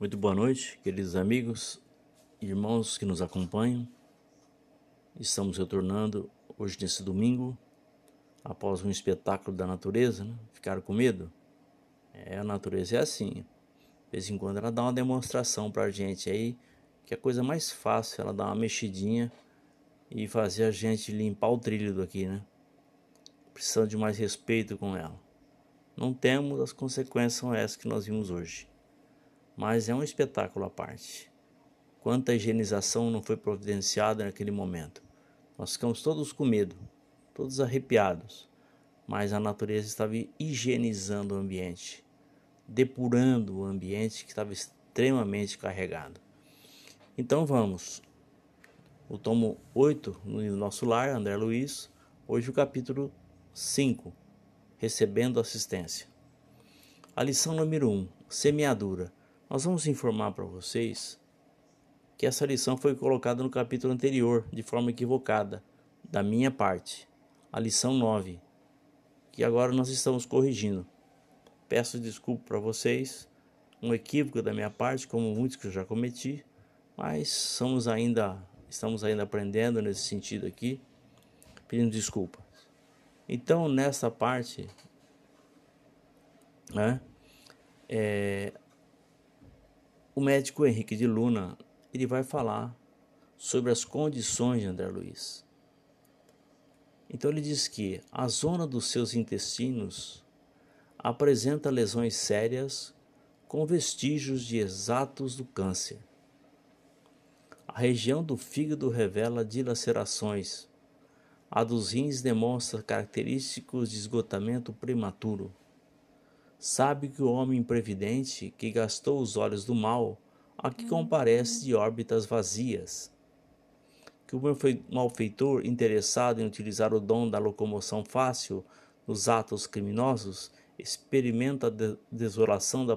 Muito boa noite, queridos amigos, irmãos que nos acompanham. Estamos retornando hoje nesse domingo, após um espetáculo da natureza, né? Ficaram com medo? É, a natureza é assim. De vez em quando ela dá uma demonstração pra gente aí, que é a coisa mais fácil, ela dá uma mexidinha e fazer a gente limpar o trilho daqui, né? Precisando de mais respeito com ela. Não temos, as consequências são essas que nós vimos hoje mas é um espetáculo à parte. Quanta higienização não foi providenciada naquele momento. Nós ficamos todos com medo, todos arrepiados, mas a natureza estava higienizando o ambiente, depurando o ambiente que estava extremamente carregado. Então vamos. O tomo 8 no nosso lar, André Luiz, hoje o capítulo 5, recebendo assistência. A lição número 1, semeadura. Nós vamos informar para vocês que essa lição foi colocada no capítulo anterior de forma equivocada, da minha parte, a lição 9, que agora nós estamos corrigindo. Peço desculpa para vocês, um equívoco da minha parte, como muitos que eu já cometi, mas somos ainda, estamos ainda aprendendo nesse sentido aqui, pedindo desculpa. Então, nessa parte, né, é, o médico Henrique de Luna ele vai falar sobre as condições de André Luiz. Então ele diz que a zona dos seus intestinos apresenta lesões sérias com vestígios de exatos do câncer. A região do fígado revela dilacerações. A dos rins demonstra característicos de esgotamento prematuro. Sabe que o homem imprevidente que gastou os olhos do mal aqui hum. comparece de órbitas vazias. Que o malfeitor interessado em utilizar o dom da locomoção fácil nos atos criminosos experimenta a desolação da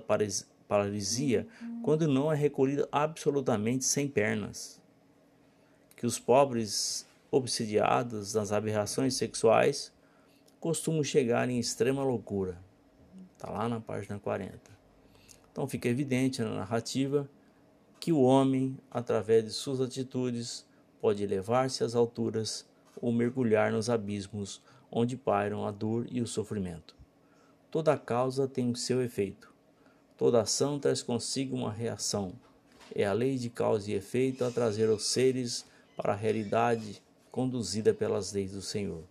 paralisia hum. quando não é recolhido absolutamente sem pernas. Que os pobres obsidiados nas aberrações sexuais costumam chegar em extrema loucura. Está lá na página 40. Então fica evidente na narrativa que o homem, através de suas atitudes, pode elevar-se às alturas ou mergulhar nos abismos onde pairam a dor e o sofrimento. Toda causa tem o seu efeito. Toda ação traz consigo uma reação. É a lei de causa e efeito a trazer os seres para a realidade conduzida pelas leis do Senhor.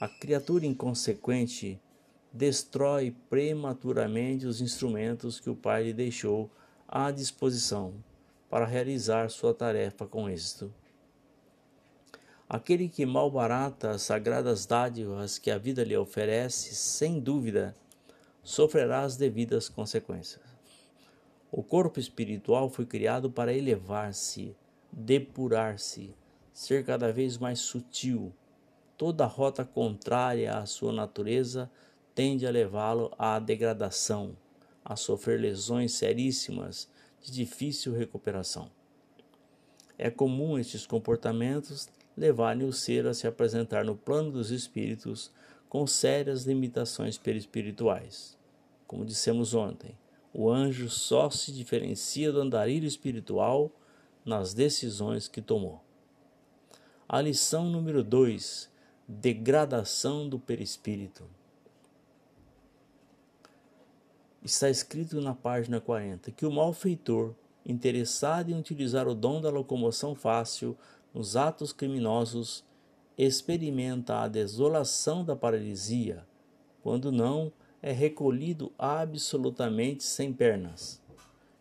A criatura inconsequente destrói prematuramente os instrumentos que o Pai lhe deixou à disposição para realizar sua tarefa com êxito. Aquele que malbarata as sagradas dádivas que a vida lhe oferece, sem dúvida, sofrerá as devidas consequências. O corpo espiritual foi criado para elevar-se, depurar-se, ser cada vez mais sutil. Toda rota contrária à sua natureza tende a levá-lo à degradação, a sofrer lesões seríssimas de difícil recuperação. É comum estes comportamentos levarem o ser a se apresentar no plano dos espíritos com sérias limitações perispirituais. Como dissemos ontem, o anjo só se diferencia do andarilho espiritual nas decisões que tomou. A lição número 2: Degradação do perispírito. Está escrito na página 40 que o malfeitor, interessado em utilizar o dom da locomoção fácil nos atos criminosos, experimenta a desolação da paralisia, quando não é recolhido absolutamente sem pernas.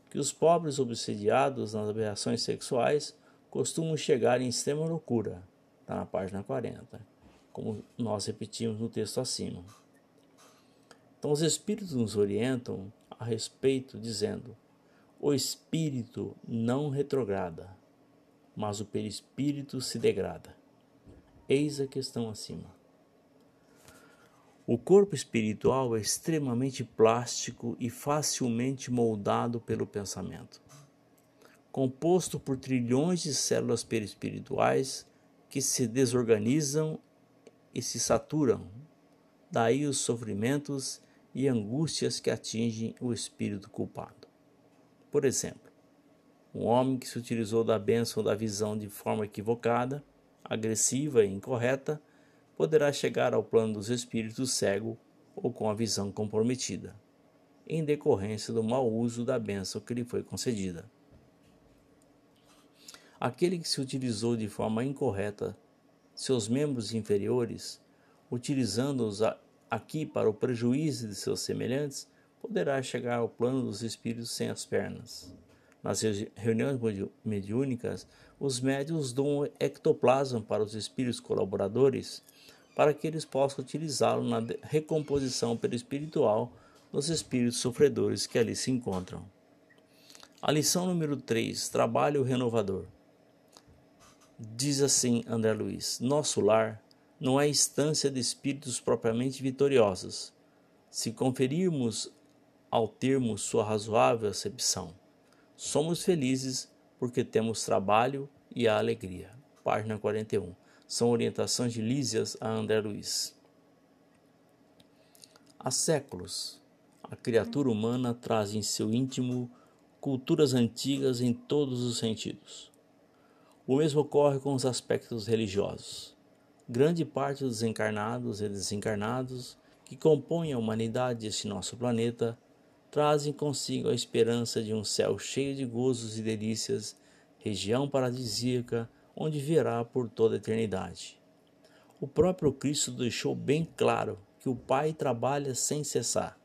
Que os pobres obsediados nas aberrações sexuais costumam chegar em extrema loucura, está na página 40, como nós repetimos no texto acima. Então, os Espíritos nos orientam a respeito, dizendo: o espírito não retrograda, mas o perispírito se degrada. Eis a questão acima. O corpo espiritual é extremamente plástico e facilmente moldado pelo pensamento. Composto por trilhões de células perispirituais que se desorganizam e se saturam, daí os sofrimentos e angústias que atingem o espírito culpado. Por exemplo, um homem que se utilizou da bênção da visão de forma equivocada, agressiva e incorreta, poderá chegar ao plano dos espíritos cego ou com a visão comprometida, em decorrência do mau uso da bênção que lhe foi concedida. Aquele que se utilizou de forma incorreta seus membros inferiores, utilizando-os aqui para o prejuízo de seus semelhantes, poderá chegar ao plano dos espíritos sem as pernas. Nas reuniões mediúnicas, os médios dão ectoplasma para os espíritos colaboradores para que eles possam utilizá-lo na recomposição perispiritual dos espíritos sofredores que ali se encontram. A lição número 3: Trabalho renovador. Diz assim André Luiz: Nosso lar não é instância de espíritos propriamente vitoriosos, se conferirmos ao termo sua razoável acepção. Somos felizes porque temos trabalho e a alegria. Página 41. São orientações de Lísias a André Luiz. Há séculos, a criatura humana traz em seu íntimo culturas antigas em todos os sentidos. O mesmo ocorre com os aspectos religiosos. Grande parte dos encarnados e desencarnados que compõem a humanidade deste nosso planeta trazem consigo a esperança de um céu cheio de gozos e delícias, região paradisíaca onde virá por toda a eternidade. O próprio Cristo deixou bem claro que o Pai trabalha sem cessar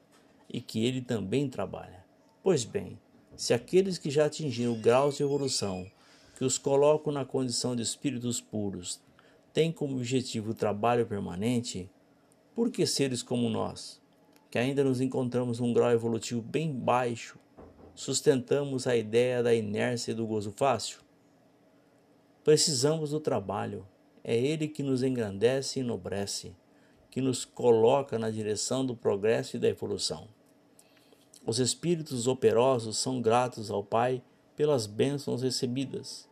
e que ele também trabalha. Pois bem, se aqueles que já atingiram graus de evolução que os colocam na condição de espíritos puros têm como objetivo o trabalho permanente, por que seres como nós, que ainda nos encontramos num grau evolutivo bem baixo, sustentamos a ideia da inércia e do gozo fácil? Precisamos do trabalho. É ele que nos engrandece e enobrece, que nos coloca na direção do progresso e da evolução. Os espíritos operosos são gratos ao Pai pelas bênçãos recebidas,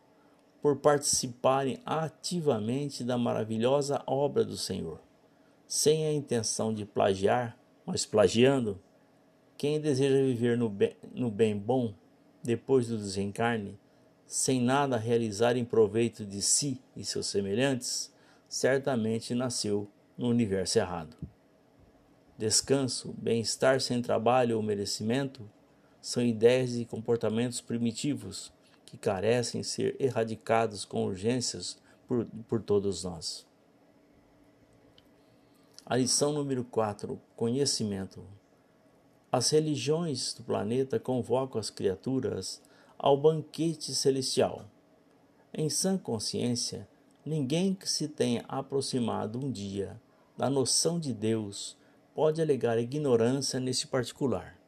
por participarem ativamente da maravilhosa obra do Senhor, sem a intenção de plagiar, mas plagiando. Quem deseja viver no bem, no bem bom depois do desencarne sem nada realizar em proveito de si e seus semelhantes, certamente nasceu no universo errado. Descanso, bem-estar sem trabalho ou merecimento são ideias e comportamentos primitivos que carecem ser erradicados com urgências por, por todos nós. A lição número 4: Conhecimento. As religiões do planeta convocam as criaturas ao banquete celestial. Em sã consciência, ninguém que se tenha aproximado um dia da noção de Deus pode alegar ignorância nesse particular.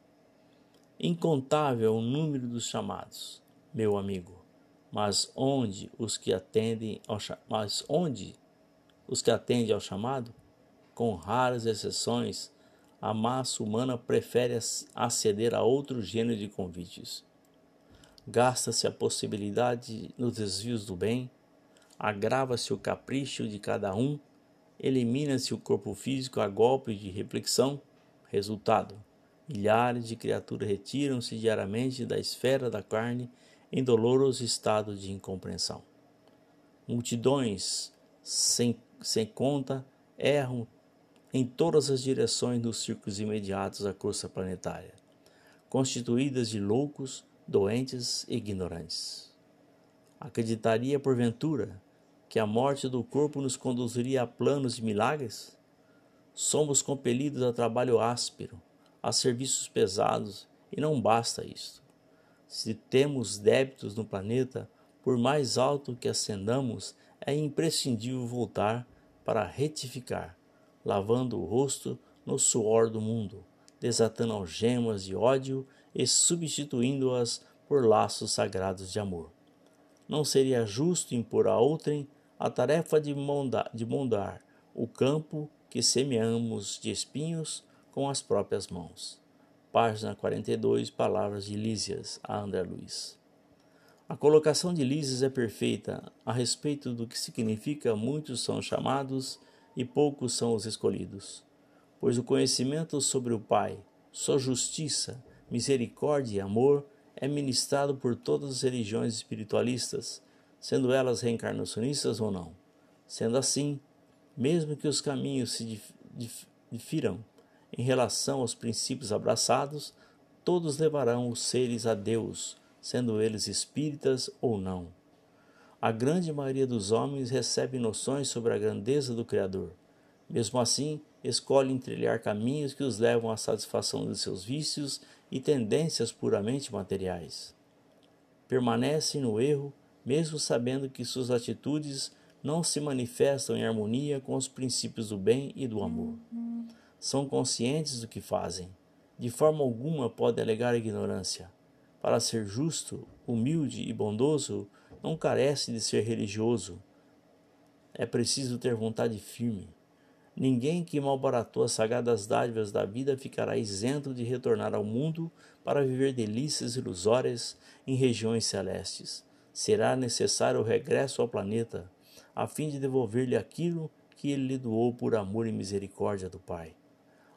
Incontável o número dos chamados, meu amigo, mas onde os que atendem ao mas onde os que atendem ao chamado, com raras exceções, a massa humana prefere aceder a outro gênero de convites gasta-se a possibilidade nos desvios do bem, agrava-se o capricho de cada um, elimina-se o corpo físico a golpe de reflexão. Resultado: milhares de criaturas retiram-se diariamente da esfera da carne em doloroso estado de incompreensão. Multidões sem, sem conta erram em todas as direções nos círculos imediatos à cursa planetária, constituídas de loucos doentes e ignorantes. Acreditaria, porventura, que a morte do corpo nos conduziria a planos de milagres? Somos compelidos a trabalho áspero, a serviços pesados, e não basta isto. Se temos débitos no planeta, por mais alto que ascendamos, é imprescindível voltar para retificar, lavando o rosto no suor do mundo, desatando algemas de ódio e substituindo-as por laços sagrados de amor. Não seria justo impor a outrem a tarefa de mondar, de mondar o campo que semeamos de espinhos com as próprias mãos. Página 42, palavras de Lísias a André Luiz. A colocação de Lísias é perfeita a respeito do que significa muitos são chamados e poucos são os escolhidos, pois o conhecimento sobre o Pai, sua justiça, misericórdia e amor é ministrado por todas as religiões espiritualistas, sendo elas reencarnacionistas ou não. Sendo assim, mesmo que os caminhos se difiram em relação aos princípios abraçados, todos levarão os seres a Deus, sendo eles espíritas ou não. A grande maioria dos homens recebe noções sobre a grandeza do Criador. Mesmo assim, escolhem trilhar caminhos que os levam à satisfação de seus vícios e tendências puramente materiais. Permanecem no erro, mesmo sabendo que suas atitudes não se manifestam em harmonia com os princípios do bem e do amor. São conscientes do que fazem. De forma alguma pode alegar ignorância. Para ser justo, humilde e bondoso, não carece de ser religioso. É preciso ter vontade firme. Ninguém que malbaratou as sagradas dádivas da vida ficará isento de retornar ao mundo para viver delícias ilusórias em regiões celestes. Será necessário o regresso ao planeta, a fim de devolver-lhe aquilo que ele lhe doou por amor e misericórdia do Pai.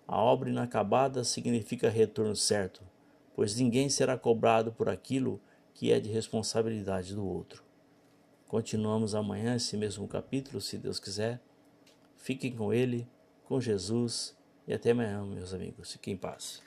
A obra inacabada significa retorno certo, pois ninguém será cobrado por aquilo que é de responsabilidade do outro. Continuamos amanhã esse mesmo capítulo, se Deus quiser. Fiquem com Ele, com Jesus e até amanhã, meus amigos. Fiquem em paz.